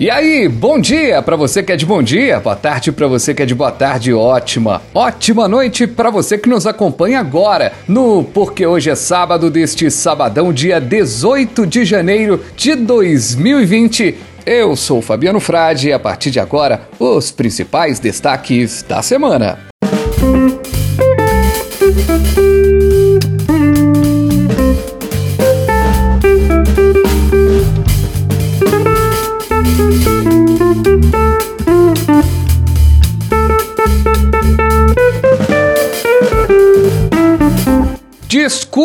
E aí, bom dia para você que é de bom dia, boa tarde para você que é de boa tarde, ótima. Ótima noite para você que nos acompanha agora no Porque hoje é sábado deste sabadão, dia 18 de janeiro de 2020. Eu sou Fabiano Frade e a partir de agora, os principais destaques da semana.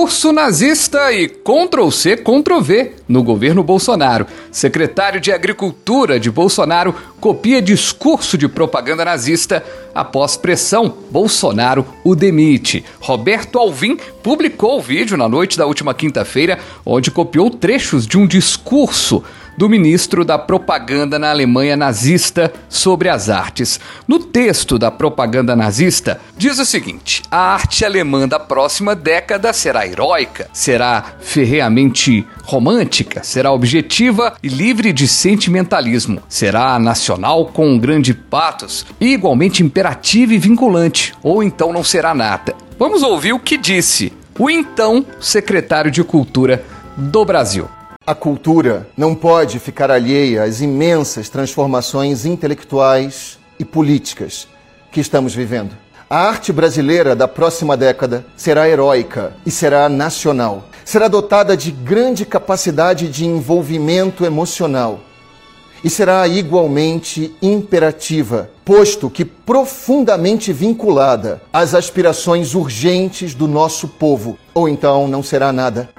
Discurso nazista e Ctrl-C, Ctrl-V no governo Bolsonaro. Secretário de Agricultura de Bolsonaro copia discurso de propaganda nazista após pressão. Bolsonaro o demite. Roberto Alvim publicou o vídeo na noite da última quinta-feira, onde copiou trechos de um discurso do ministro da propaganda na Alemanha nazista sobre as artes. No texto da propaganda nazista, diz o seguinte: a arte alemã da próxima década será heróica, será ferreamente romântica, será objetiva e livre de sentimentalismo, será nacional com um grande patos e igualmente imperativa e vinculante, ou então não será nada. Vamos ouvir o que disse o então secretário de Cultura do Brasil. A cultura não pode ficar alheia às imensas transformações intelectuais e políticas que estamos vivendo. A arte brasileira da próxima década será heróica e será nacional. Será dotada de grande capacidade de envolvimento emocional e será igualmente imperativa, posto que profundamente vinculada às aspirações urgentes do nosso povo, ou então não será nada.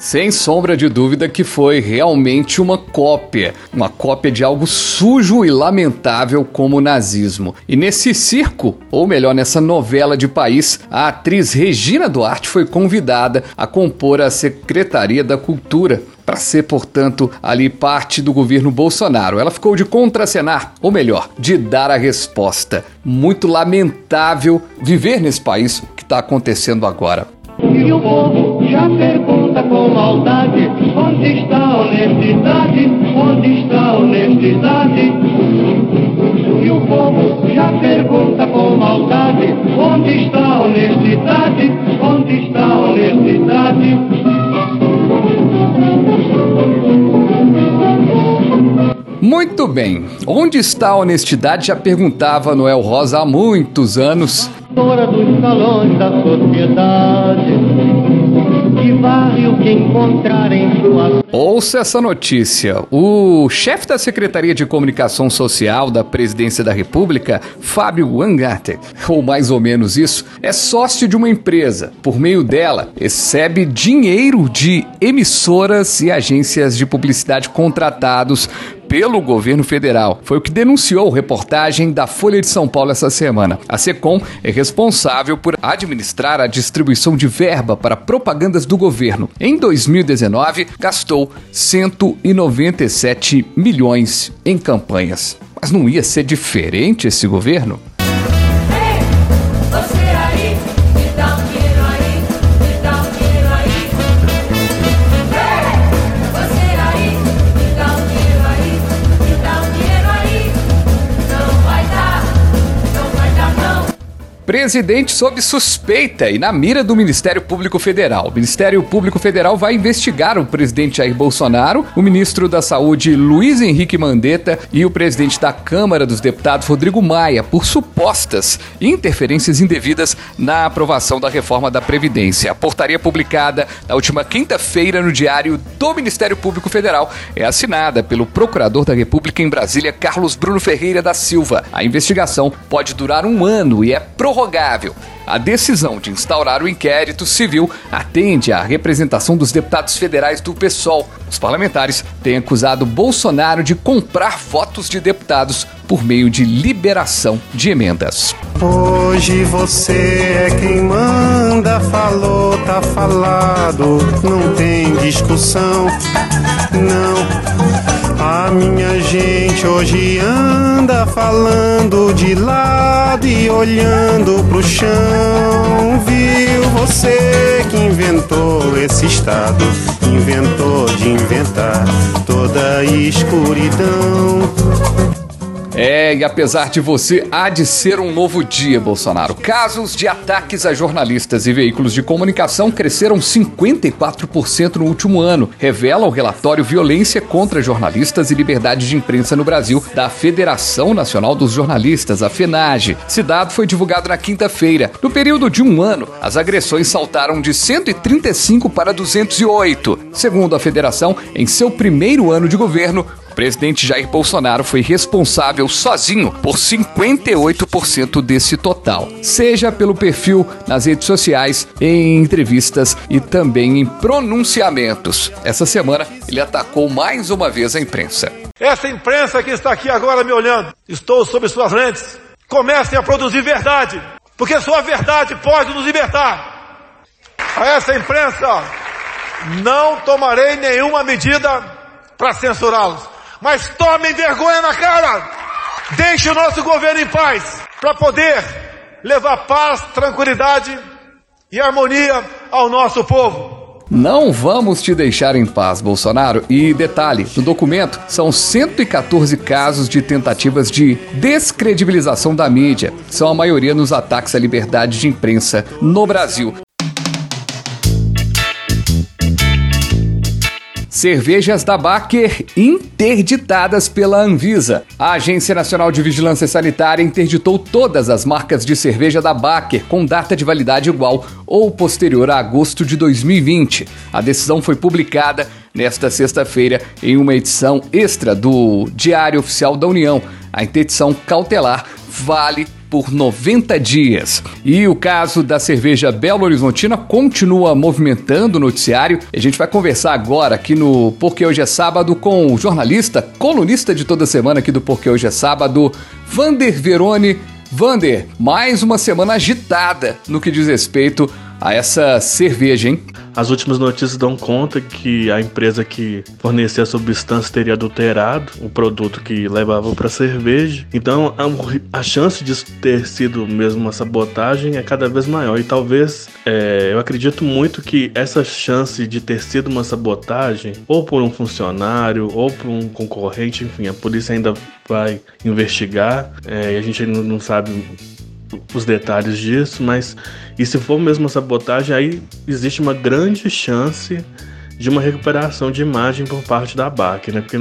Sem sombra de dúvida que foi realmente uma cópia, uma cópia de algo sujo e lamentável como o nazismo. E nesse circo, ou melhor, nessa novela de país, a atriz Regina Duarte foi convidada a compor a Secretaria da Cultura para ser, portanto, ali parte do governo Bolsonaro. Ela ficou de contracenar, ou melhor, de dar a resposta. Muito lamentável viver nesse país que está acontecendo agora. E o povo já pergunta com maldade: onde está a honestidade? Onde está a honestidade? E o povo já pergunta com maldade: onde está a honestidade? Onde está a honestidade? Muito bem. Onde está a honestidade? Já perguntava Noel Rosa há muitos anos. Fora dos salões da sociedade, Ouça essa notícia. O chefe da Secretaria de Comunicação Social da Presidência da República, Fábio Wangarte, ou mais ou menos isso, é sócio de uma empresa. Por meio dela, recebe dinheiro de emissoras e agências de publicidade contratados pelo governo federal. Foi o que denunciou reportagem da Folha de São Paulo essa semana. A SECOM é responsável por administrar a distribuição de verba para propagandas do governo. Em 2019, gastou 197 milhões em campanhas. Mas não ia ser diferente esse governo? Presidente sob suspeita e na mira do Ministério Público Federal. O Ministério Público Federal vai investigar o presidente Jair Bolsonaro, o ministro da Saúde Luiz Henrique Mandetta e o presidente da Câmara dos Deputados Rodrigo Maia por supostas interferências indevidas na aprovação da reforma da Previdência. A portaria publicada na última quinta-feira no Diário do Ministério Público Federal é assinada pelo Procurador da República em Brasília, Carlos Bruno Ferreira da Silva. A investigação pode durar um ano e é prorrogável. A decisão de instaurar o inquérito civil atende à representação dos deputados federais do PSOL. Os parlamentares têm acusado Bolsonaro de comprar votos de deputados por meio de liberação de emendas. Hoje você é quem manda, falou, tá falado, não tem discussão, não. A minha gente hoje anda falando de lado e olhando pro chão. Viu você que inventou esse estado, inventou de inventar toda a escuridão. É, e apesar de você, há de ser um novo dia, Bolsonaro. Casos de ataques a jornalistas e veículos de comunicação cresceram 54% no último ano, revela o relatório Violência contra Jornalistas e Liberdade de Imprensa no Brasil, da Federação Nacional dos Jornalistas, a FENAGE. Esse dado foi divulgado na quinta-feira. No período de um ano, as agressões saltaram de 135 para 208. Segundo a federação, em seu primeiro ano de governo, o presidente Jair Bolsonaro foi responsável sozinho por 58% desse total, seja pelo perfil nas redes sociais, em entrevistas e também em pronunciamentos. Essa semana ele atacou mais uma vez a imprensa. Essa imprensa que está aqui agora me olhando, estou sob suas lentes. Comecem a produzir verdade, porque só a verdade pode nos libertar. A essa imprensa, não tomarei nenhuma medida para censurá-los mas tomem vergonha na cara. Deixe o nosso governo em paz para poder levar paz, tranquilidade e harmonia ao nosso povo. Não vamos te deixar em paz, Bolsonaro. E detalhe: no documento são 114 casos de tentativas de descredibilização da mídia. São a maioria nos ataques à liberdade de imprensa no Brasil. Cervejas da Baker interditadas pela Anvisa. A Agência Nacional de Vigilância Sanitária interditou todas as marcas de cerveja da Baker com data de validade igual ou posterior a agosto de 2020. A decisão foi publicada nesta sexta-feira em uma edição extra do Diário Oficial da União. A interdição cautelar vale por 90 dias. E o caso da cerveja Belo Horizontina continua movimentando o noticiário. A gente vai conversar agora aqui no Porque Hoje é Sábado com o jornalista, colunista de toda semana aqui do Porque Hoje é Sábado, Vander Verone. Vander, mais uma semana agitada no que diz respeito a essa cerveja, hein? As últimas notícias dão conta que a empresa que fornecia a substância teria adulterado o produto que levava para cerveja. Então a, a, chance de ter sido mesmo uma sabotagem é cada vez maior. E talvez é, eu acredito muito que essa chance de ter sido uma sabotagem, ou por um funcionário, ou por um concorrente, enfim, a polícia ainda vai investigar. É, e a gente não sabe os detalhes disso, mas e se for mesmo sabotagem, aí existe uma grande chance de uma recuperação de imagem por parte da BAC, né? Porque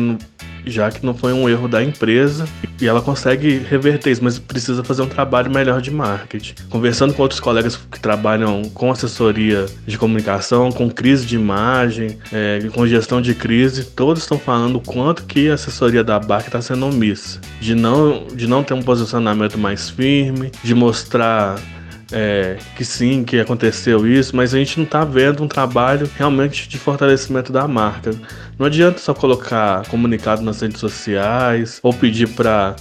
já que não foi um erro da empresa e ela consegue reverter isso, mas precisa fazer um trabalho melhor de marketing. Conversando com outros colegas que trabalham com assessoria de comunicação, com crise de imagem, é, com gestão de crise, todos estão falando o quanto que a assessoria da BAC está sendo omissa, de não, de não ter um posicionamento mais firme, de mostrar é, que sim, que aconteceu isso, mas a gente não está vendo um trabalho realmente de fortalecimento da marca. Não adianta só colocar comunicado nas redes sociais ou pedir para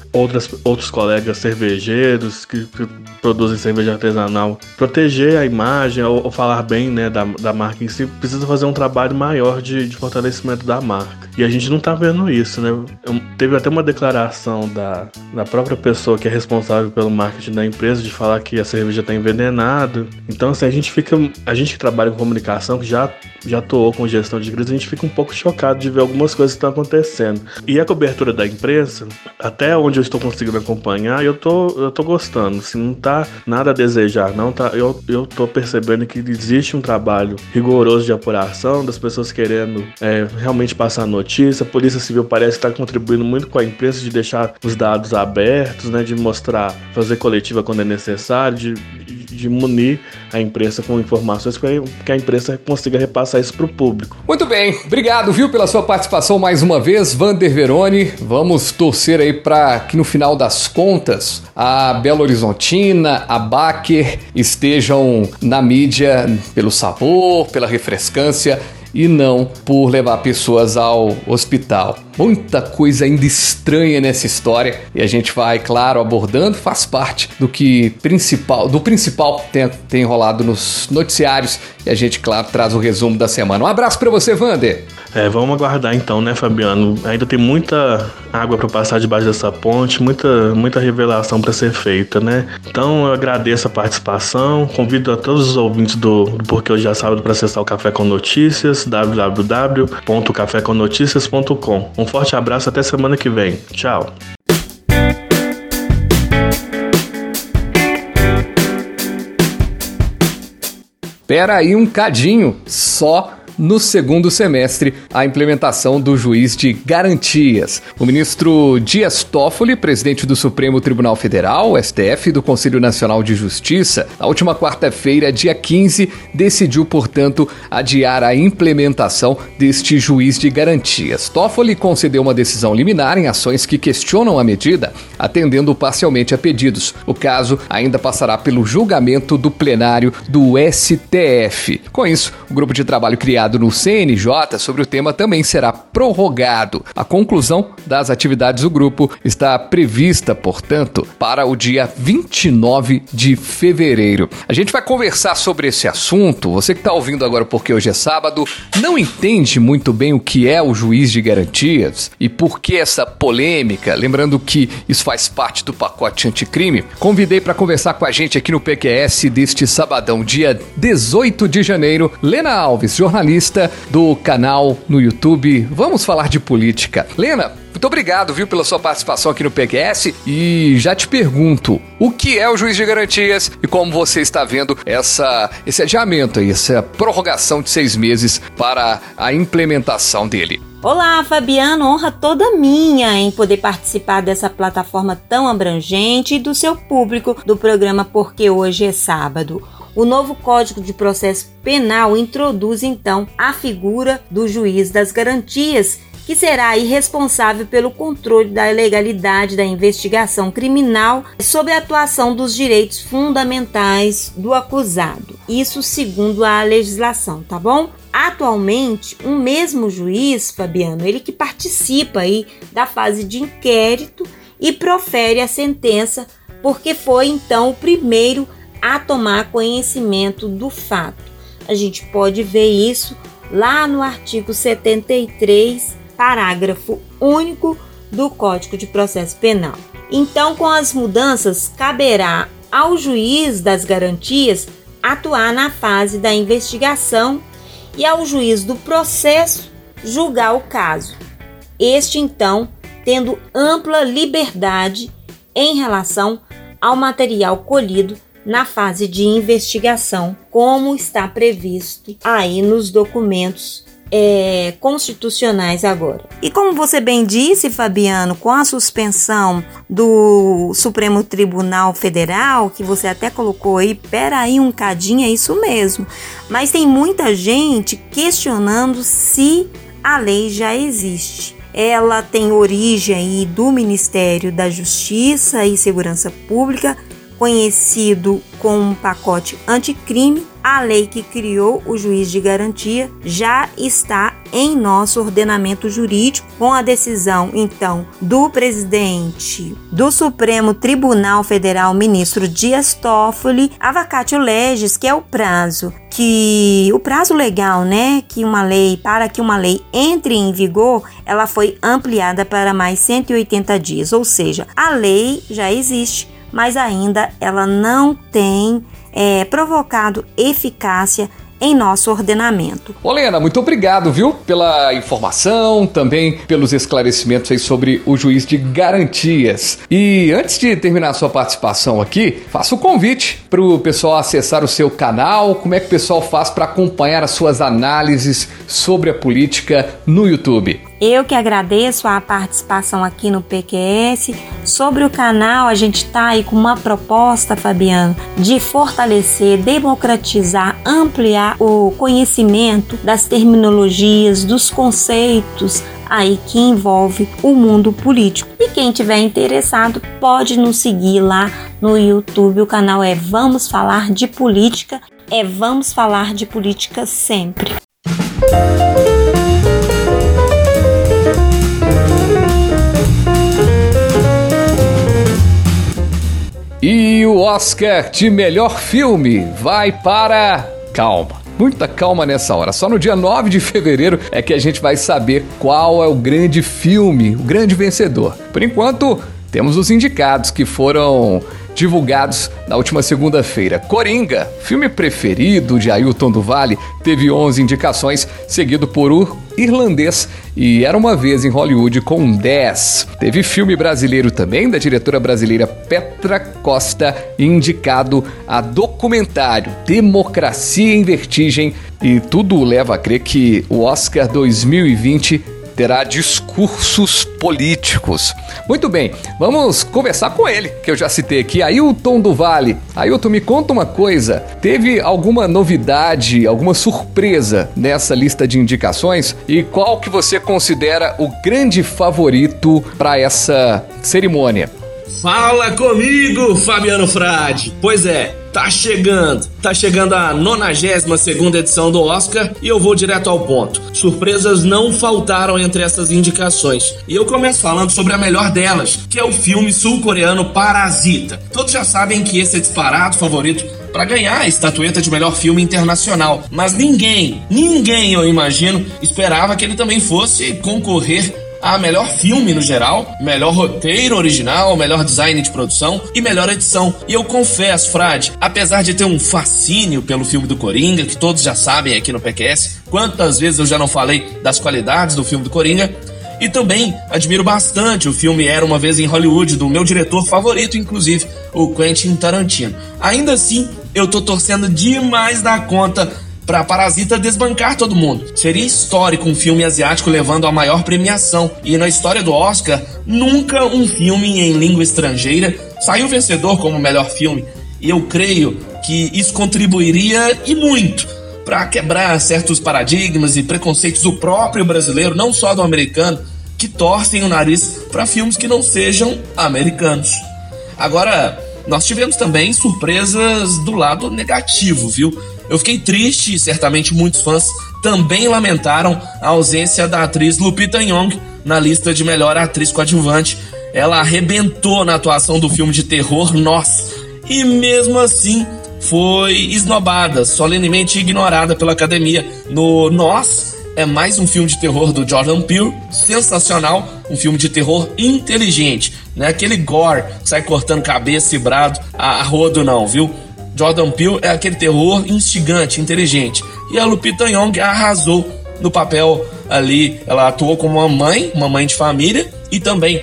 outros colegas cervejeiros que, que, produzem cerveja artesanal proteger a imagem ou, ou falar bem né, da, da, marca em si. Precisa fazer um trabalho maior de, de fortalecimento da marca. E a gente não tá vendo isso, né? Eu, teve até uma declaração da, da própria pessoa que é responsável pelo marketing da empresa de falar que a cerveja tá envenenada. Então, assim, a gente fica. A gente que trabalha com comunicação, que já, já atuou com gestão de crise, a gente fica um pouco chocado de ver algumas coisas que estão acontecendo. E a cobertura da imprensa, até onde eu estou conseguindo acompanhar, eu tô, eu tô gostando. Assim, não tá nada a desejar, não. Tá, eu, eu tô percebendo que existe um trabalho rigoroso de apuração das pessoas querendo é, realmente passar a notícia. A Polícia Civil parece estar contribuindo muito com a imprensa de deixar os dados abertos, né? De mostrar, fazer coletiva quando é necessário, de, de munir a imprensa com informações para que a imprensa consiga repassar isso para o público. Muito bem, obrigado, viu, pela sua participação mais uma vez, Vander Verone. Vamos torcer aí para que no final das contas a Belo Horizontina, a Baker estejam na mídia pelo sabor, pela refrescância e não por levar pessoas ao hospital. Muita coisa ainda estranha nessa história e a gente vai, claro, abordando, faz parte do que principal, do principal que tem, tem rolado nos noticiários e a gente, claro, traz o resumo da semana. Um abraço para você, Vander. É, vamos aguardar então, né, Fabiano? Ainda tem muita água para passar debaixo dessa ponte, muita, muita revelação para ser feita, né? Então eu agradeço a participação, convido a todos os ouvintes do, Porque Hoje é Sábado para acessar o Café com Notícias, www.cafécomnoticias.com. Um forte abraço, até semana que vem. Tchau. Pera aí um cadinho, só no segundo semestre a implementação do juiz de garantias. O ministro Dias Toffoli, presidente do Supremo Tribunal Federal, STF, do Conselho Nacional de Justiça, na última quarta-feira, dia 15, decidiu, portanto, adiar a implementação deste juiz de garantias. Toffoli concedeu uma decisão liminar em ações que questionam a medida, atendendo parcialmente a pedidos. O caso ainda passará pelo julgamento do plenário do STF. Com isso, o grupo de trabalho criado no CNJ sobre o tema também será prorrogado. A conclusão das atividades do grupo está prevista, portanto, para o dia 29 de fevereiro. A gente vai conversar sobre esse assunto. Você que está ouvindo agora porque hoje é sábado, não entende muito bem o que é o juiz de garantias e por que essa polêmica, lembrando que isso faz parte do pacote anticrime, convidei para conversar com a gente aqui no PQS deste sabadão, dia 18 de janeiro, Lena Alves, jornalista do canal no YouTube. Vamos falar de política. Lena, muito obrigado, viu, pela sua participação aqui no PQS. E já te pergunto, o que é o juiz de garantias e como você está vendo essa, esse adiamento aí, essa prorrogação de seis meses para a implementação dele? Olá, Fabiano, honra toda minha em poder participar dessa plataforma tão abrangente e do seu público do programa Porque Hoje é Sábado. O novo Código de Processo Penal introduz então a figura do juiz das garantias, que será responsável pelo controle da legalidade da investigação criminal sobre a atuação dos direitos fundamentais do acusado. Isso segundo a legislação, tá bom? Atualmente, um mesmo juiz, Fabiano, ele que participa aí da fase de inquérito e profere a sentença, porque foi então o primeiro a tomar conhecimento do fato. A gente pode ver isso lá no artigo 73, parágrafo único do Código de Processo Penal. Então, com as mudanças, caberá ao juiz das garantias atuar na fase da investigação e ao juiz do processo julgar o caso. Este, então, tendo ampla liberdade em relação ao material colhido na fase de investigação, como está previsto aí nos documentos é, constitucionais agora. E como você bem disse, Fabiano, com a suspensão do Supremo Tribunal Federal, que você até colocou aí, pera aí um cadinho, é isso mesmo. Mas tem muita gente questionando se a lei já existe. Ela tem origem aí do Ministério da Justiça e Segurança Pública, conhecido como um pacote anticrime, a lei que criou o juiz de garantia já está em nosso ordenamento jurídico, com a decisão então do presidente do Supremo Tribunal Federal, ministro Dias Toffoli, a vacatio legis, que é o prazo que o prazo legal, né, que uma lei para que uma lei entre em vigor, ela foi ampliada para mais 180 dias, ou seja, a lei já existe mas ainda ela não tem é, provocado eficácia em nosso ordenamento. Olena, muito obrigado, viu, pela informação, também pelos esclarecimentos aí sobre o juiz de garantias. E antes de terminar a sua participação aqui, faço o convite para o pessoal acessar o seu canal. Como é que o pessoal faz para acompanhar as suas análises sobre a política no YouTube? Eu que agradeço a participação aqui no PQS. Sobre o canal, a gente está aí com uma proposta, Fabiano, de fortalecer, democratizar, ampliar o conhecimento das terminologias, dos conceitos aí que envolve o mundo político. E quem tiver interessado pode nos seguir lá no YouTube. O canal é Vamos Falar de Política. É Vamos Falar de Política sempre. Oscar de melhor filme vai para. Calma. Muita calma nessa hora. Só no dia 9 de fevereiro é que a gente vai saber qual é o grande filme, o grande vencedor. Por enquanto, temos os indicados que foram divulgados na última segunda-feira. Coringa, filme preferido de Ailton do Vale, teve 11 indicações, seguido por O Irlandês e Era Uma Vez em Hollywood com 10. Teve filme brasileiro também, da diretora brasileira Petra Costa, indicado a documentário Democracia em Vertigem e tudo leva a crer que o Oscar 2020 terá discursos políticos. Muito bem, vamos conversar com ele, que eu já citei aqui, Ailton do Vale. Ailton, me conta uma coisa: teve alguma novidade, alguma surpresa nessa lista de indicações? E qual que você considera o grande favorito para essa cerimônia? Fala comigo, Fabiano Frade. Pois é, tá chegando. Tá chegando a 92 edição do Oscar e eu vou direto ao ponto. Surpresas não faltaram entre essas indicações. E eu começo falando sobre a melhor delas, que é o filme sul-coreano Parasita. Todos já sabem que esse é disparado favorito para ganhar a estatueta de melhor filme internacional, mas ninguém, ninguém eu imagino, esperava que ele também fosse concorrer a melhor filme no geral, melhor roteiro original, melhor design de produção e melhor edição. E eu confesso, Frade, apesar de ter um fascínio pelo filme do Coringa, que todos já sabem aqui no PQS, quantas vezes eu já não falei das qualidades do filme do Coringa, e também admiro bastante o filme Era uma Vez em Hollywood, do meu diretor favorito, inclusive, o Quentin Tarantino. Ainda assim, eu tô torcendo demais da conta para Parasita desbancar todo mundo. Seria histórico um filme asiático levando a maior premiação. E na história do Oscar, nunca um filme em língua estrangeira saiu vencedor como melhor filme. E eu creio que isso contribuiria e muito para quebrar certos paradigmas e preconceitos do próprio brasileiro, não só do americano, que torcem o nariz para filmes que não sejam americanos. Agora, nós tivemos também surpresas do lado negativo, viu? Eu fiquei triste e certamente muitos fãs também lamentaram a ausência da atriz Lupita Nyong'o na lista de melhor atriz coadjuvante. Ela arrebentou na atuação do filme de terror Nós e mesmo assim foi esnobada, solenemente ignorada pela academia. No Nós é mais um filme de terror do Jordan Peele, sensacional, um filme de terror inteligente, não é aquele gore que sai cortando cabeça e brado a rodo não, viu? Jordan Peele é aquele terror instigante, inteligente. E a Lupita Nyong'o arrasou no papel ali. Ela atuou como uma mãe, uma mãe de família e também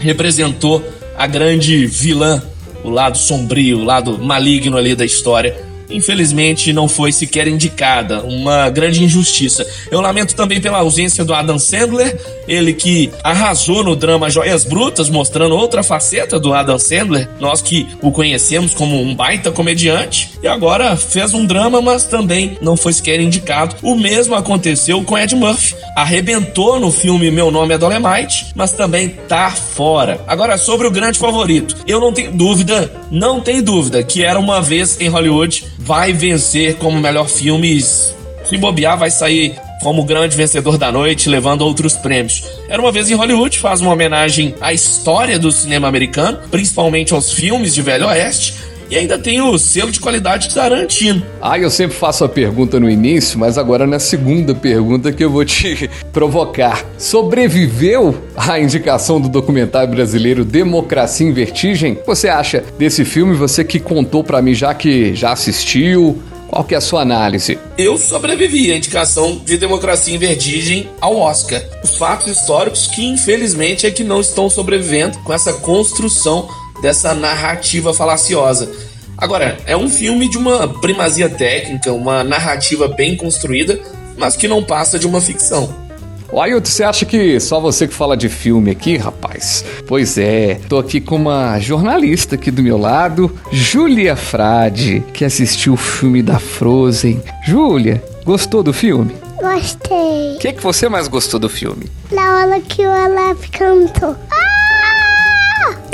representou a grande vilã, o lado sombrio, o lado maligno ali da história infelizmente não foi sequer indicada, uma grande injustiça. Eu lamento também pela ausência do Adam Sandler, ele que arrasou no drama Joias Brutas, mostrando outra faceta do Adam Sandler, nós que o conhecemos como um baita comediante, e agora fez um drama, mas também não foi sequer indicado. O mesmo aconteceu com Ed Murphy, arrebentou no filme Meu Nome é Dolemite, mas também tá fora. Agora sobre o grande favorito, eu não tenho dúvida, não tenho dúvida que era uma vez em Hollywood vai vencer como melhor filme. Se bobear, vai sair como grande vencedor da noite, levando outros prêmios. Era uma vez em Hollywood, faz uma homenagem à história do cinema americano, principalmente aos filmes de Velho Oeste. E ainda tem o selo de qualidade de Tarantino. Ah, eu sempre faço a pergunta no início, mas agora na segunda pergunta que eu vou te provocar. Sobreviveu a indicação do documentário brasileiro Democracia em Vertigem? Você acha desse filme? Você que contou para mim já que já assistiu, qual que é a sua análise? Eu sobrevivi à indicação de Democracia em Vertigem ao Oscar. Os fatos históricos que infelizmente é que não estão sobrevivendo com essa construção dessa narrativa falaciosa. Agora, é um filme de uma primazia técnica, uma narrativa bem construída, mas que não passa de uma ficção. O Ailton, você acha que só você que fala de filme aqui, rapaz? Pois é, tô aqui com uma jornalista aqui do meu lado, Júlia Frade, que assistiu o filme da Frozen. Júlia, gostou do filme? Gostei. O que, que você mais gostou do filme? Na hora que o Olaf cantou.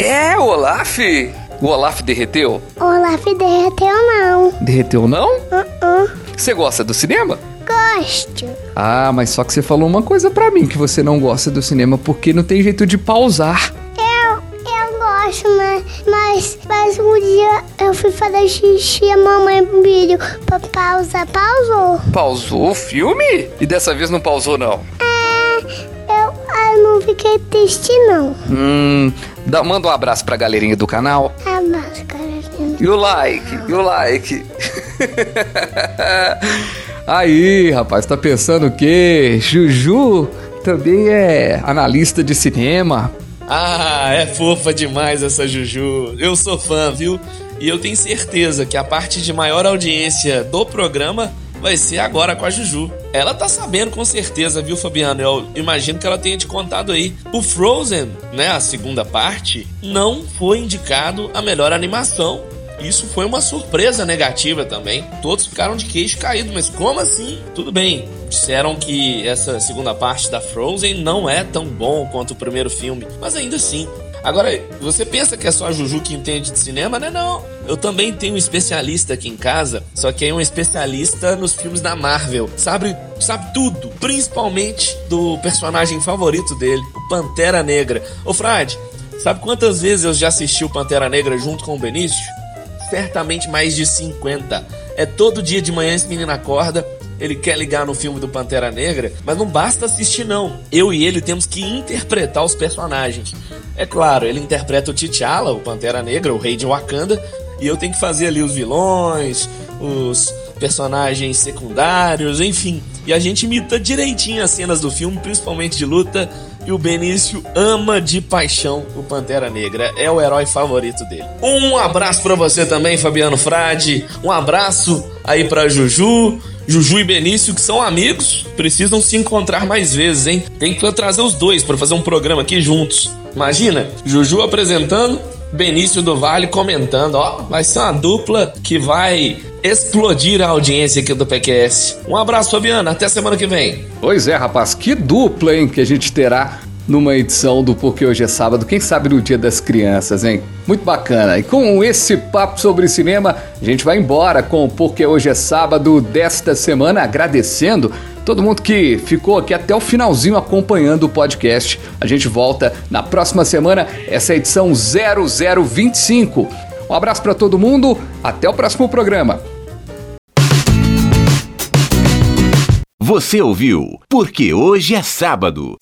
É, o Olaf? O Olaf derreteu? Olaf derreteu não. Derreteu não? Uh-uh. Você gosta do cinema? Gosto. Ah, mas só que você falou uma coisa pra mim, que você não gosta do cinema porque não tem jeito de pausar. Eu, eu gosto, mas, mas, Mas um dia eu fui fazer xixi e a mamãe pediu pra pausar. Pausou. Pausou o filme? E dessa vez não pausou, não? É, eu, não fiquei triste, não. Hum, dá, manda um abraço pra galerinha do canal. Abraço, cara. E o like, e o like. Aí, rapaz, tá pensando o quê? Juju também é analista de cinema. Ah, é fofa demais essa Juju. Eu sou fã, viu? E eu tenho certeza que a parte de maior audiência do programa vai ser agora com a Juju. Ela tá sabendo com certeza, viu, Fabiano? Eu imagino que ela tenha te contado aí. O Frozen, né, a segunda parte, não foi indicado a melhor animação. Isso foi uma surpresa negativa também. Todos ficaram de queixo caído, mas como assim? Tudo bem. Disseram que essa segunda parte da Frozen não é tão bom quanto o primeiro filme, mas ainda assim. Agora, você pensa que é só a Juju que entende de cinema, né? Não. Eu também tenho um especialista aqui em casa, só que é um especialista nos filmes da Marvel. Sabe, sabe tudo, principalmente do personagem favorito dele, o Pantera Negra. Ô, Frade, sabe quantas vezes eu já assisti o Pantera Negra junto com o Benício? certamente mais de 50. É todo dia de manhã esse menino acorda, ele quer ligar no filme do Pantera Negra, mas não basta assistir não. Eu e ele temos que interpretar os personagens. É claro, ele interpreta o T'Challa, o Pantera Negra, o rei de Wakanda, e eu tenho que fazer ali os vilões, os personagens secundários, enfim. E a gente imita direitinho as cenas do filme, principalmente de luta, e o Benício ama de paixão o Pantera Negra. É o herói favorito dele. Um abraço para você também, Fabiano Frade. Um abraço aí para Juju. Juju e Benício, que são amigos, precisam se encontrar mais vezes, hein? Tem que trazer os dois para fazer um programa aqui juntos. Imagina, Juju apresentando, Benício do Vale comentando, ó, vai ser uma dupla que vai explodir a audiência aqui do PQS. Um abraço, Fabiana, até semana que vem. Pois é, rapaz, que dupla, hein, que a gente terá numa edição do Porque Hoje é Sábado, quem sabe no Dia das Crianças, hein? Muito bacana. E com esse papo sobre cinema, a gente vai embora com o Porque Hoje é Sábado desta semana, agradecendo todo mundo que ficou aqui até o finalzinho acompanhando o podcast. A gente volta na próxima semana, essa é a edição 0025. Um abraço para todo mundo, até o próximo programa. Você ouviu Porque Hoje é Sábado.